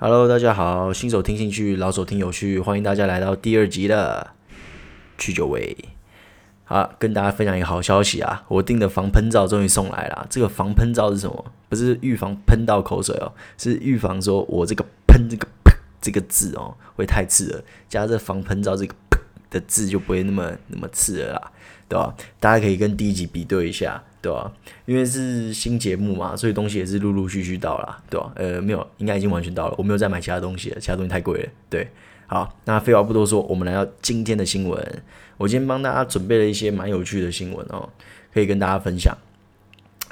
Hello，大家好，新手听兴趣，老手听有趣，欢迎大家来到第二集的去酒味。好，跟大家分享一个好消息啊，我订的防喷罩终于送来了。这个防喷罩是什么？不是预防喷到口水哦，是预防说我这个喷这个喷这个字哦会太刺耳，加这防喷罩这个的字就不会那么那么刺耳啦，对吧？大家可以跟第一集比对一下。对吧？因为是新节目嘛，所以东西也是陆陆续续到了，对吧？呃，没有，应该已经完全到了。我没有再买其他东西了，其他东西太贵了。对，好，那废话不多说，我们来到今天的新闻。我今天帮大家准备了一些蛮有趣的新闻哦，可以跟大家分享。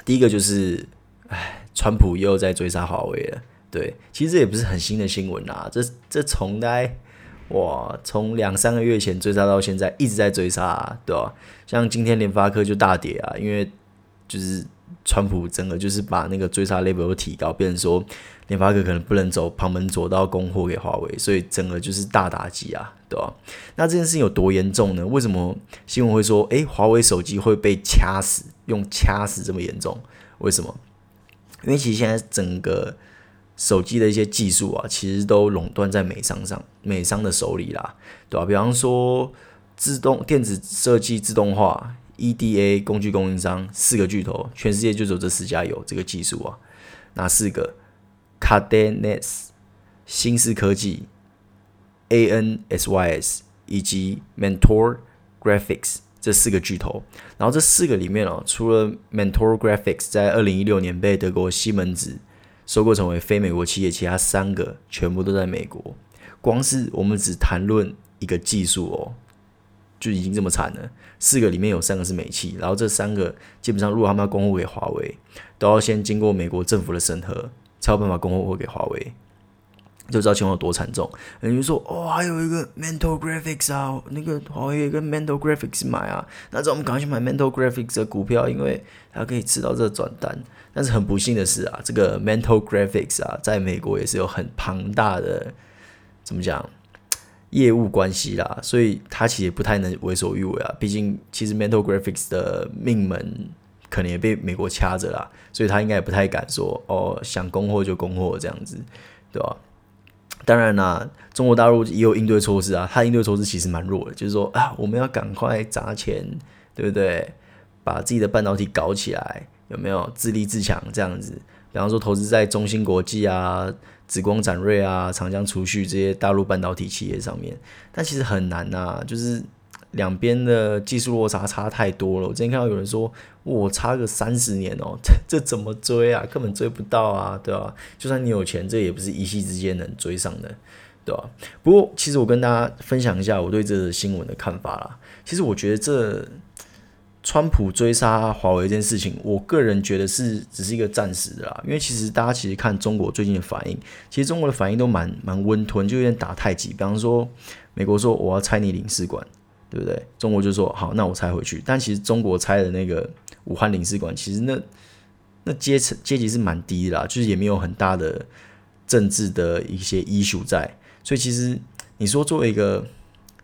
第一个就是，哎，川普又在追杀华为了。对，其实这也不是很新的新闻啦，这这从来。哇，从两三个月前追杀到现在，一直在追杀啊，对吧？像今天联发科就大跌啊，因为。就是川普整个就是把那个追杀 level 都提高，变成说联发科可能不能走旁门左道供货给华为，所以整个就是大打击啊，对吧？那这件事情有多严重呢？为什么新闻会说，诶，华为手机会被掐死？用掐死这么严重？为什么？因为其实现在整个手机的一些技术啊，其实都垄断在美商上，美商的手里啦，对吧？比方说自动电子设计自动化。EDA 工具供应商四个巨头，全世界就只有这四家有这个技术啊。哪四个？Cadenas、新思科技、ANSYS 以及 Mentor Graphics 这四个巨头。然后这四个里面哦，除了 Mentor Graphics 在二零一六年被德国西门子收购成为非美国企业，其他三个全部都在美国。光是我们只谈论一个技术哦。就已经这么惨了，四个里面有三个是美企，然后这三个基本上如果他们要供货给华为，都要先经过美国政府的审核，才有办法供货给华为，就知道情况有多惨重。人就说哦，还有一个 Mentor Graphics 啊，那个华为有一个 Mentor Graphics 买啊，那这我们赶快去买 Mentor Graphics 的股票，因为它可以吃到这个转单。但是很不幸的是啊，这个 Mentor Graphics 啊，在美国也是有很庞大的，怎么讲？业务关系啦，所以他其实不太能为所欲为啊。毕竟，其实 Mentor Graphics 的命门可能也被美国掐着啦，所以他应该也不太敢说哦，想供货就供货这样子，对吧？当然啦，中国大陆也有应对措施啊，它应对措施其实蛮弱的，就是说啊，我们要赶快砸钱，对不对？把自己的半导体搞起来，有没有自立自强这样子？比方说，投资在中芯国际啊。紫光展锐啊，长江储蓄这些大陆半导体企业上面，但其实很难呐、就是两边的技术落差差太多了。我之前看到有人说，我差个三十年哦，这这怎么追啊？根本追不到啊，对吧、就算你有钱，这也不是一夕之间能追上的，对吧、不过，其实我跟大家分享一下我对这个新闻的看法啦。其实我觉得这。川普追杀华为这件事情，我个人觉得是只是一个暂时的啦，因为其实大家其实看中国最近的反应，其实中国的反应都蛮蛮温吞，就有点打太极。比方说，美国说我要拆你领事馆，对不对？中国就说好，那我拆回去。但其实中国拆的那个武汉领事馆，其实那那阶层阶级是蛮低的啦，就是也没有很大的政治的一些 issue 在，所以其实你说作为一个。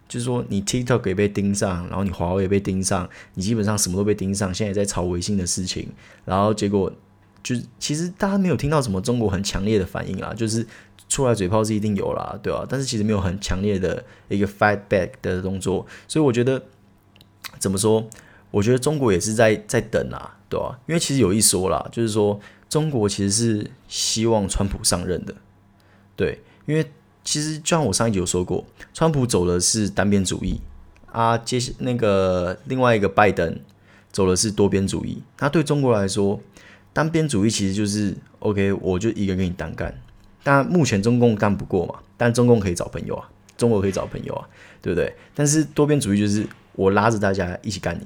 就是说，你 TikTok 也被盯上，然后你华为也被盯上，你基本上什么都被盯上。现在也在炒微信的事情，然后结果就是，其实大家没有听到什么中国很强烈的反应啦，就是出来嘴炮是一定有啦，对吧？但是其实没有很强烈的一个 fight back 的动作，所以我觉得怎么说？我觉得中国也是在在等啦，对吧？因为其实有一说啦，就是说中国其实是希望川普上任的，对，因为。其实就像我上一集有说过，川普走的是单边主义啊，接那个另外一个拜登走的是多边主义。那对中国来说，单边主义其实就是 OK，我就一个人跟你单干。但目前中共干不过嘛，但中共可以找朋友啊，中国可以找朋友啊，对不对？但是多边主义就是我拉着大家一起干你。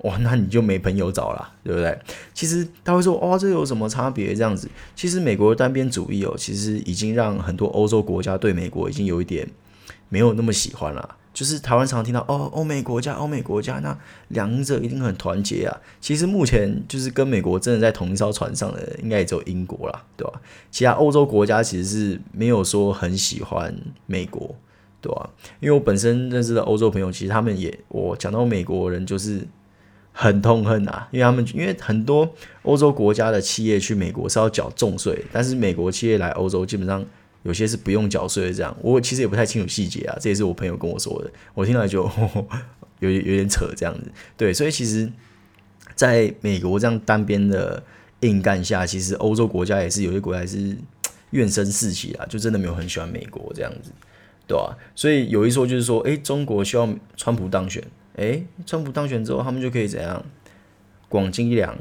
哇，那你就没朋友找了，对不对？其实他会说，哦，这有什么差别？这样子，其实美国单边主义哦，其实已经让很多欧洲国家对美国已经有一点没有那么喜欢了。就是台湾常常听到，哦，欧美国家，欧美国家，那两者一定很团结啊。其实目前就是跟美国真的在同一艘船上的，应该也只有英国啦，对吧？其他欧洲国家其实是没有说很喜欢美国，对吧？因为我本身认识的欧洲朋友，其实他们也，我讲到美国人就是。很痛恨啊，因为他们因为很多欧洲国家的企业去美国是要缴重税，但是美国企业来欧洲基本上有些是不用缴税的。这样，我其实也不太清楚细节啊，这也是我朋友跟我说的，我听来就 有有点扯这样子。对，所以其实在美国这样单边的硬干下，其实欧洲国家也是有些国家是怨声四起啊，就真的没有很喜欢美国这样子。对吧、啊？所以有一说就是说，诶，中国需要川普当选，诶，川普当选之后，他们就可以怎样？广积粮，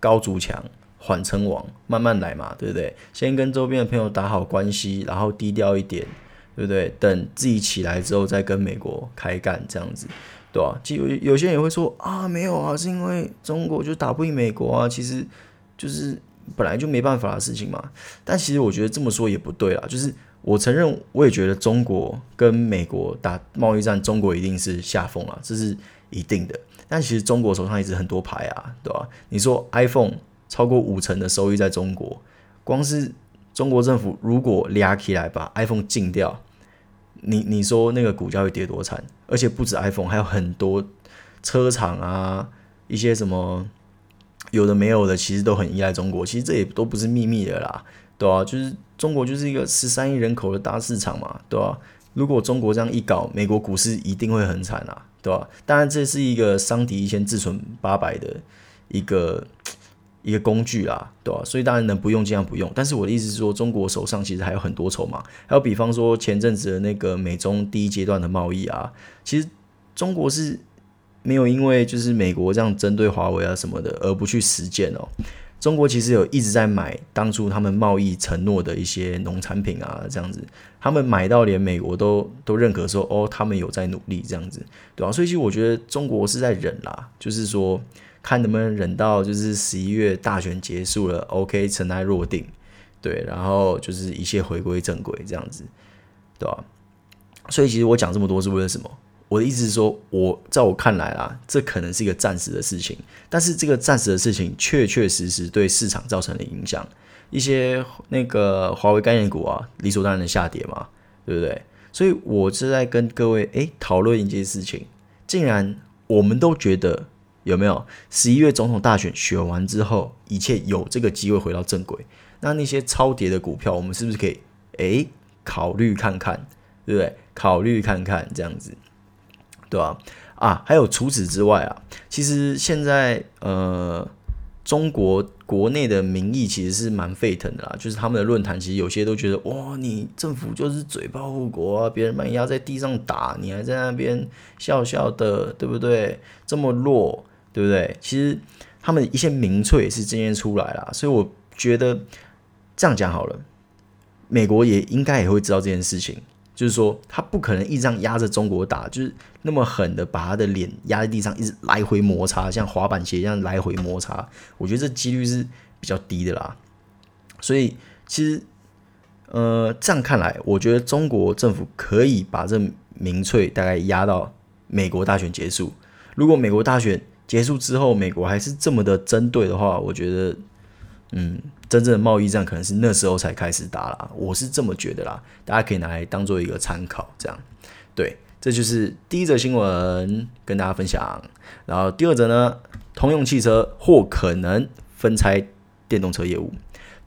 高筑墙，缓称王，慢慢来嘛，对不对？先跟周边的朋友打好关系，然后低调一点，对不对？等自己起来之后，再跟美国开干，这样子，对吧、啊？其实有有些人也会说啊，没有啊，是因为中国就打不赢美国啊，其实就是本来就没办法的事情嘛。但其实我觉得这么说也不对啦，就是。我承认，我也觉得中国跟美国打贸易战，中国一定是下风了，这是一定的。但其实中国手上一直很多牌啊，对吧？你说 iPhone 超过五成的收益在中国，光是中国政府如果抓起来把 iPhone 禁掉，你你说那个股价会跌多惨？而且不止 iPhone，还有很多车厂啊，一些什么有的没有的，其实都很依赖中国。其实这也都不是秘密的啦。对啊，就是中国就是一个十三亿人口的大市场嘛，对吧、如果中国这样一搞，美国股市一定会很惨啊，对吧、当然这是一个伤敌一千自损八百的一个一个工具啊，对吧、所以当然能不用尽量不用。但是我的意思是说，中国手上其实还有很多筹码，还有比方说前阵子的那个美中第一阶段的贸易啊，其实中国是没有因为就是美国这样针对华为啊什么的而不去实践哦。中国其实有一直在买当初他们贸易承诺的一些农产品啊，这样子，他们买到连美国都都认可说，哦，他们有在努力这样子，对吧、所以其实我觉得中国是在忍啦，就是说看能不能忍到就是十一月大选结束了，OK，尘埃落定，对，然后就是一切回归正轨这样子，对吧、所以其实我讲这么多是为了什么？我的意思是说，我在我看来啦，这可能是一个暂时的事情，但是这个暂时的事情确确实实对市场造成了影响，一些那个华为概念股啊，理所当然的下跌嘛，对不对？所以我是在跟各位诶讨论一件事情，竟然我们都觉得有没有十一月总统大选选完之后，一切有这个机会回到正轨，那那些超跌的股票，我们是不是可以诶考虑看看，对不对？考虑看看这样子。对吧？啊，还有除此之外啊，其实现在呃，中国国内的民意其实是蛮沸腾的啦。就是他们的论坛，其实有些都觉得，哇，你政府就是嘴炮护国啊，别人把你压在地上打，你还在那边笑笑的，对不对？这么弱，对不对？其实他们一些民粹也是渐渐出来了，所以我觉得这样讲好了，美国也应该也会知道这件事情。就是说，他不可能一直这样压着中国打，就是那么狠的把他的脸压在地上，一直来回摩擦，像滑板鞋一样来回摩擦。我觉得这几率是比较低的啦。所以，其实，呃，这样看来，我觉得中国政府可以把这民粹大概压到美国大选结束。如果美国大选结束之后，美国还是这么的针对的话，我觉得。嗯，真正的贸易战可能是那时候才开始打啦，我是这么觉得啦，大家可以拿来当做一个参考，这样，对，这就是第一则新闻跟大家分享。然后第二则呢，通用汽车或可能分拆电动车业务。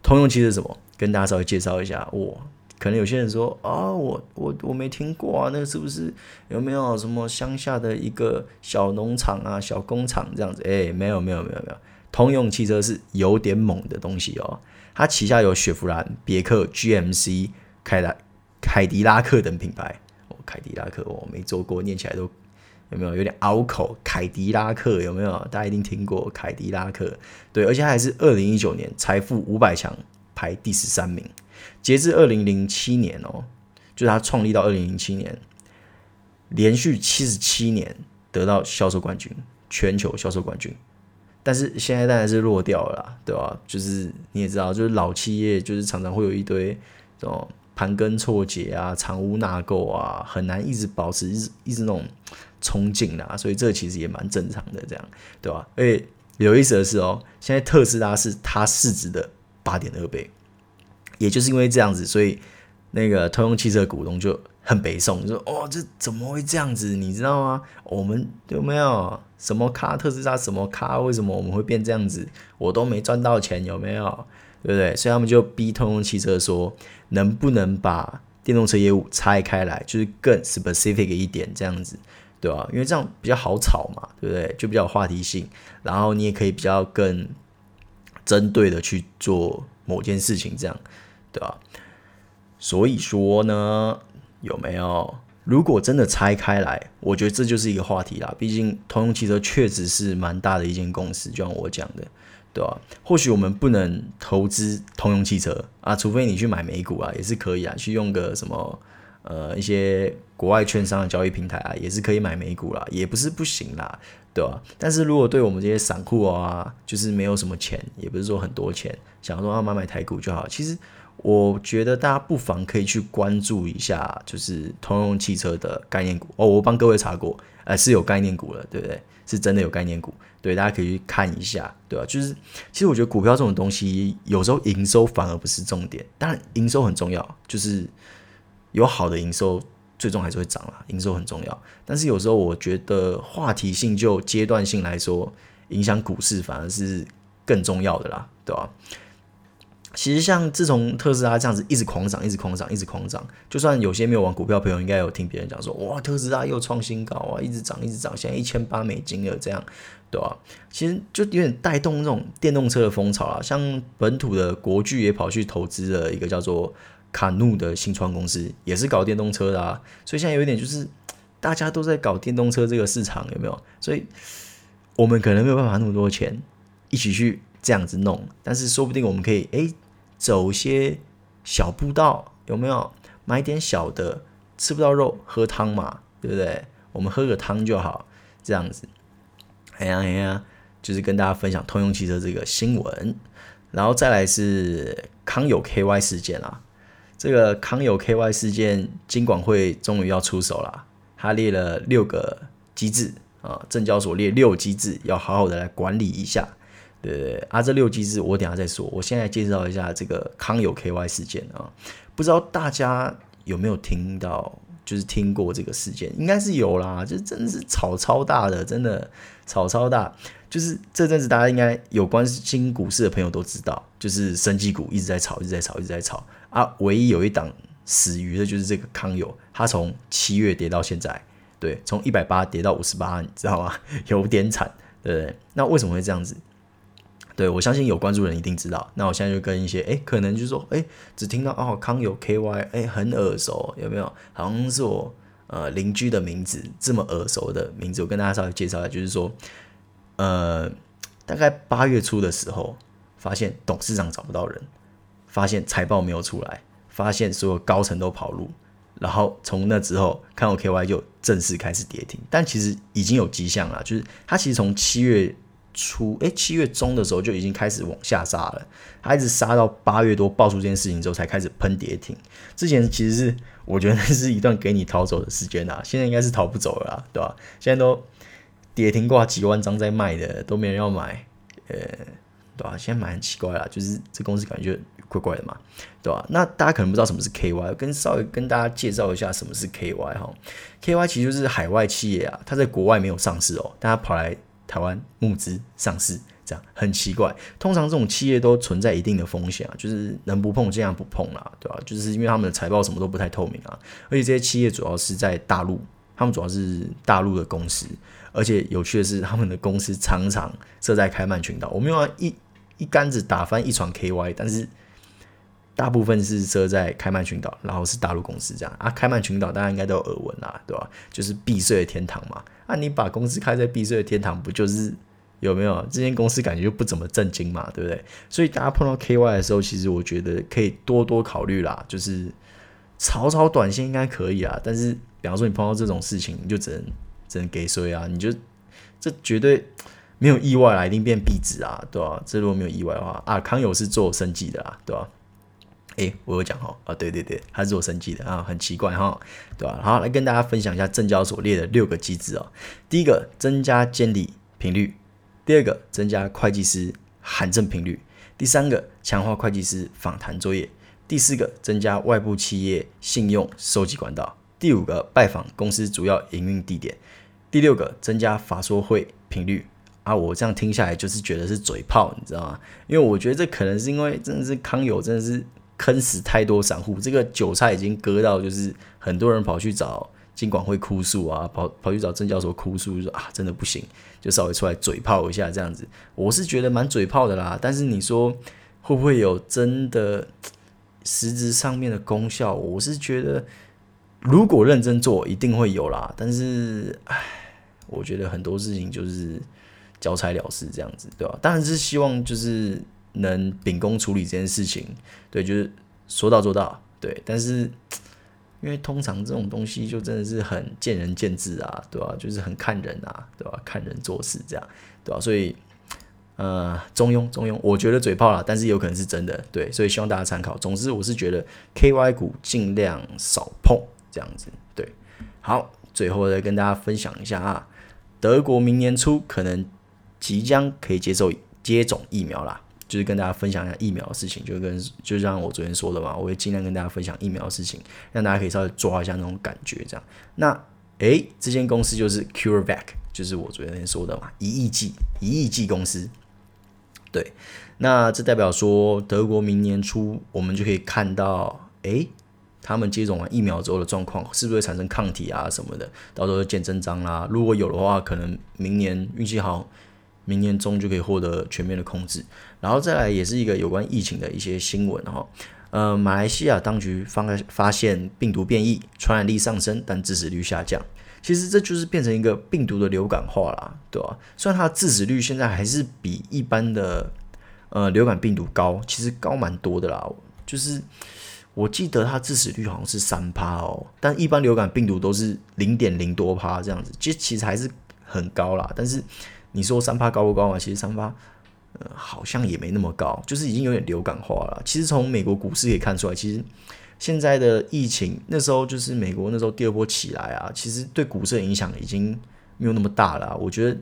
通用汽车是什么？跟大家稍微介绍一下。哇，可能有些人说啊，我我我没听过啊，那个是不是有没有什么乡下的一个小农场啊、小工厂这样子？诶，没有没有没有没有。通用汽车是有点猛的东西哦，它旗下有雪佛兰、别克、GMC、凯拉、凯迪拉克等品牌。哦，凯迪拉克我没做过，念起来都有没有有点拗口？凯迪拉克有没有？大家一定听过凯迪拉克，对，而且还是二零一九年财富五百强排第十三名。截至二零零七年哦，就是它创立到二零零七年，连续七十七年得到销售冠军，全球销售冠军。但是现在当然是落掉了啦，对吧？就是你也知道，就是老企业就是常常会有一堆这种盘根错节啊、藏污纳垢啊，很难一直保持一直一直那种冲劲啦。所以这其实也蛮正常的，这样对吧？而且有意思的是哦，现在特斯拉是它市值的八点二倍，也就是因为这样子，所以那个通用汽车股东就。很北宋，就说哦，这怎么会这样子？你知道吗？我们有没有什么咖？特斯拉什么咖？为什么我们会变这样子？我都没赚到钱，有没有？对不对？所以他们就逼通用汽车说，能不能把电动车业务拆开来，就是更 specific 一点这样子，对吧？因为这样比较好炒嘛，对不对？就比较有话题性，然后你也可以比较更针对的去做某件事情，这样，对吧？所以说呢，有没有？如果真的拆开来，我觉得这就是一个话题啦。毕竟通用汽车确实是蛮大的一间公司，就像我讲的，对吧？或许我们不能投资通用汽车啊，除非你去买美股啊，也是可以啊。去用个什么呃一些国外券商的交易平台啊，也是可以买美股啦，也不是不行啦，对吧？但是如果对我们这些散户啊，就是没有什么钱，也不是说很多钱，想说要买买台股就好，其实。我觉得大家不妨可以去关注一下，就是通用汽车的概念股哦。我帮各位查过，呃，是有概念股了，对不对？是真的有概念股，对，大家可以去看一下，对吧？就是其实我觉得股票这种东西，有时候营收反而不是重点，当然营收很重要，就是有好的营收，最终还是会涨啦。营收很重要，但是有时候我觉得话题性就阶段性来说，影响股市反而是更重要的啦，对吧？其实像自从特斯拉这样子一直狂涨，一直狂涨，一直狂涨，就算有些没有玩股票朋友，应该有听别人讲说，哇，特斯拉又创新高啊，一直涨，一直涨，现在一千八美金了，这样，对吧？其实就有点带动那种电动车的风潮啦。像本土的国巨也跑去投资了一个叫做卡努的新创公司，也是搞电动车的啊。所以现在有一点就是大家都在搞电动车这个市场，有没有？所以我们可能没有办法那么多钱一起去这样子弄，但是说不定我们可以诶。走些小步道，有没有买点小的？吃不到肉，喝汤嘛，对不对？我们喝个汤就好，这样子。哎呀哎呀，就是跟大家分享通用汽车这个新闻，然后再来是康友 KY 事件啊。这个康友 KY 事件，金管会终于要出手了，他列了六个机制啊，证交所列六机制，要好好的来管理一下。对对，啊，这六机制我等下再说。我现在介绍一下这个康友 KY 事件啊，不知道大家有没有听到，就是听过这个事件，应该是有啦，就真的是炒超大的，真的炒超大。就是这阵子大家应该有关心股市的朋友都知道，就是生技股一直在炒，一直在炒，一直在炒啊。唯一有一档死鱼的就是这个康友，它从七月跌到现在，对，从一百八跌到五十八，你知道吗？有点惨，对不对？那为什么会这样子？对，我相信有关注人一定知道。那我现在就跟一些诶，可能就是说，诶，只听到哦，康友 KY，诶，很耳熟，有没有？好像是我呃邻居的名字，这么耳熟的名字，我跟大家稍微介绍一下，就是说，呃，大概八月初的时候，发现董事长找不到人，发现财报没有出来，发现所有高层都跑路，然后从那之后，康友 KY 就正式开始跌停。但其实已经有迹象了，就是它其实从七月。初哎，七月中的时候就已经开始往下杀了，他一直杀到八月多爆出这件事情之后才开始喷跌停。之前其实是我觉得那是一段给你逃走的时间啊，现在应该是逃不走了，对吧？现在都跌停挂几万张在卖的，都没人要买，呃，对吧？现在买很奇怪啦，就是这公司感觉怪怪的嘛，对吧？那大家可能不知道什么是 KY，跟稍微跟大家介绍一下什么是 KY 哈。KY 其实就是海外企业啊，它在国外没有上市哦，但它跑来。台湾募资上市，这样很奇怪。通常这种企业都存在一定的风险啊，就是能不碰尽量不碰啦，对吧？就是因为他们的财报什么都不太透明啊，而且这些企业主要是在大陆，他们主要是大陆的公司，而且有趣的是，他们的公司常常设在开曼群岛。我们要一一竿子打翻一船 KY，但是。大部分是设在开曼群岛，然后是大陆公司这样啊。开曼群岛大家应该都有耳闻啦，对吧？就是避税的天堂嘛。啊，你把公司开在避税的天堂，不就是有没有？这间公司感觉就不怎么正经嘛，对不对？所以大家碰到 KY 的时候，其实我觉得可以多多考虑啦。就是炒炒短线应该可以啊，但是比方说你碰到这种事情，你就只能只能给税啊。你就这绝对没有意外啦，一定变壁纸啊，对吧？这如果没有意外的话啊，康友是做生计的啦，对吧？诶，我有讲哈啊，对对对，他是做生技的啊，很奇怪哈，对吧？好，来跟大家分享一下证交所列的六个机制哦。第一个，增加监理频率；第二个，增加会计师函证频率；第三个，强化会计师访谈作业；第四个，增加外部企业信用收集管道；第五个，拜访公司主要营运地点；第六个，增加法说会频率。啊，我这样听下来就是觉得是嘴炮，你知道吗？因为我觉得这可能是因为真的是康友真的是。坑死太多散户，这个韭菜已经割到，就是很多人跑去找金管会哭诉啊，跑跑去找证交所哭诉，就说啊，真的不行，就稍微出来嘴炮一下这样子。我是觉得蛮嘴炮的啦，但是你说会不会有真的实质上面的功效？我是觉得如果认真做，一定会有啦。但是，唉，我觉得很多事情就是交差了事这样子，对吧？当然是希望就是。能秉公处理这件事情，对，就是说到做到，对。但是，因为通常这种东西就真的是很见仁见智啊，对吧？就是很看人啊，对吧？看人做事这样，对吧？所以，呃，中庸，中庸，我觉得嘴炮啦，但是有可能是真的，对。所以希望大家参考。总之，我是觉得 KY 股尽量少碰这样子，对。好，最后再跟大家分享一下啊，德国明年初可能即将可以接受接种疫苗啦。就是跟大家分享一下疫苗的事情，就跟就像我昨天说的嘛，我会尽量跟大家分享疫苗的事情，让大家可以稍微抓一下那种感觉，这样。那诶，这间公司就是 CureVac，就是我昨天说的嘛，一亿剂一亿剂公司。对，那这代表说德国明年初我们就可以看到，诶，他们接种完疫苗之后的状况是不是会产生抗体啊什么的，到时候见真章啦。如果有的话，可能明年运气好。明年中就可以获得全面的控制，然后再来也是一个有关疫情的一些新闻哈，呃，马来西亚当局发发现病毒变异，传染力上升，但致死率下降。其实这就是变成一个病毒的流感化啦，对吧？虽然它致死率现在还是比一般的呃流感病毒高，其实高蛮多的啦。就是我记得它致死率好像是三趴哦，但一般流感病毒都是零点零多趴这样子，其实其实还是很高啦，但是。你说三趴高不高啊？其实三趴，呃，好像也没那么高，就是已经有点流感化了。其实从美国股市可以看出来，其实现在的疫情那时候就是美国那时候第二波起来啊，其实对股市的影响已经没有那么大了。我觉得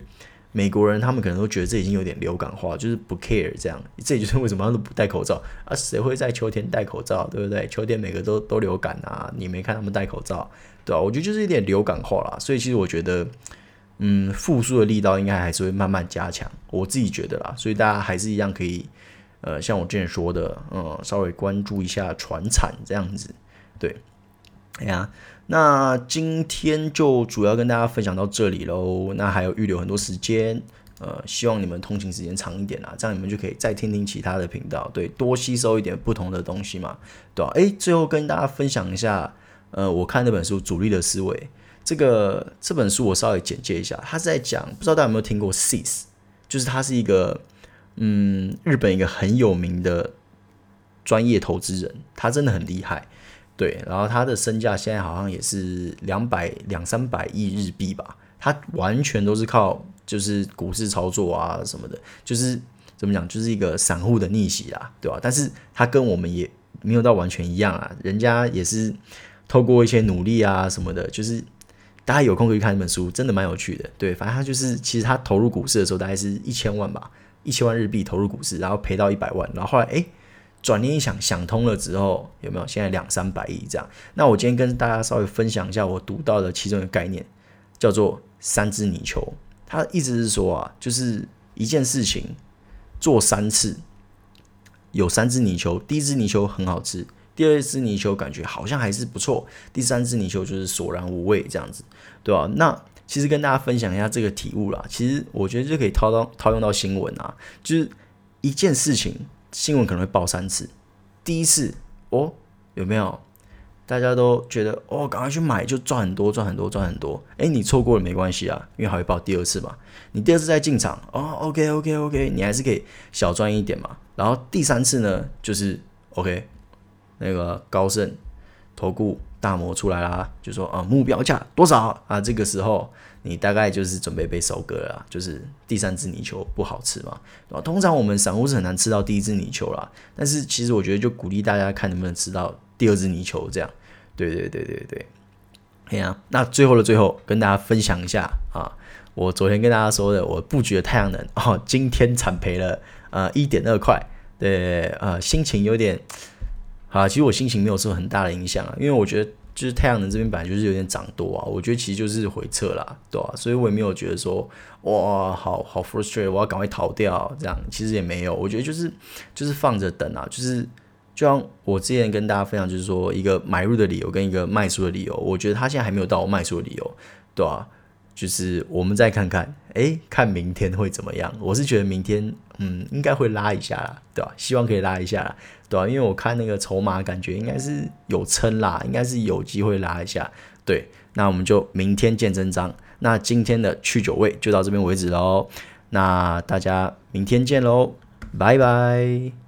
美国人他们可能都觉得这已经有点流感化，就是不 care 这样。这也就是为什么他们不戴口罩啊？谁会在秋天戴口罩？对不对？秋天每个都都流感啊，你没看他们戴口罩，对吧？我觉得就是有点流感化了。所以其实我觉得。嗯，复苏的力道应该还是会慢慢加强，我自己觉得啦，所以大家还是一样可以，呃，像我之前说的，嗯，稍微关注一下传产这样子，对，哎呀，那今天就主要跟大家分享到这里喽，那还有预留很多时间，呃，希望你们通勤时间长一点啦，这样你们就可以再听听其他的频道，对，多吸收一点不同的东西嘛，对吧？诶，最后跟大家分享一下，呃，我看那本书《主力的思维》。这个这本书我稍微简介一下，他是在讲，不知道大家有没有听过 CIS，就是他是一个嗯日本一个很有名的专业投资人，他真的很厉害，对，然后他的身价现在好像也是两百两三百亿日币吧，他完全都是靠就是股市操作啊什么的，就是怎么讲，就是一个散户的逆袭啦，对吧？但是他跟我们也没有到完全一样啊，人家也是透过一些努力啊什么的，就是。大家有空可以看这本书，真的蛮有趣的。对，反正他就是，其实他投入股市的时候大概是一千万吧，一千万日币投入股市，然后赔到一百万，然后后来诶，转念一想，想通了之后，有没有现在两三百亿这样？那我今天跟大家稍微分享一下我读到的其中一个概念，叫做三只泥鳅。他的意思是说啊，就是一件事情做三次，有三只泥鳅，第一只泥鳅很好吃。第二只泥鳅感觉好像还是不错，第三只泥鳅就是索然无味这样子，对吧、啊？那其实跟大家分享一下这个体悟啦。其实我觉得就可以套到套用到新闻啊，就是一件事情新闻可能会报三次，第一次哦有没有？大家都觉得哦赶快去买就赚很多赚很多赚很多，诶，你错过了没关系啊，因为还会报第二次嘛。你第二次再进场哦，OK OK OK，你还是可以小赚一点嘛。然后第三次呢就是 OK。那个高盛投顾大摩出来啦，就说啊目标价多少啊？这个时候你大概就是准备被收割了，就是第三只泥鳅不好吃嘛。通常我们散户是很难吃到第一只泥鳅啦，但是其实我觉得就鼓励大家看能不能吃到第二只泥鳅这样。对对对对对，哎呀，那最后的最后跟大家分享一下啊，我昨天跟大家说的我布局的太阳能哦，今天惨赔了呃一点二块，对呃心情有点。啊，其实我心情没有受很大的影响啊，因为我觉得就是太阳能这边本来就是有点涨多啊，我觉得其实就是回撤啦，对吧、啊？所以我也没有觉得说哇，好好 frustrated，我要赶快逃掉这样，其实也没有，我觉得就是就是放着等啊，就是就像我之前跟大家分享，就是说一个买入的理由跟一个卖出的理由，我觉得他现在还没有到我卖出的理由，对吧、啊？就是我们再看看，诶，看明天会怎么样？我是觉得明天，嗯，应该会拉一下啦，对吧、希望可以拉一下啦，对、啊？因为我看那个筹码，感觉应该是有撑啦，应该是有机会拉一下。对，那我们就明天见真章。那今天的去酒位就到这边为止喽。那大家明天见喽，拜拜。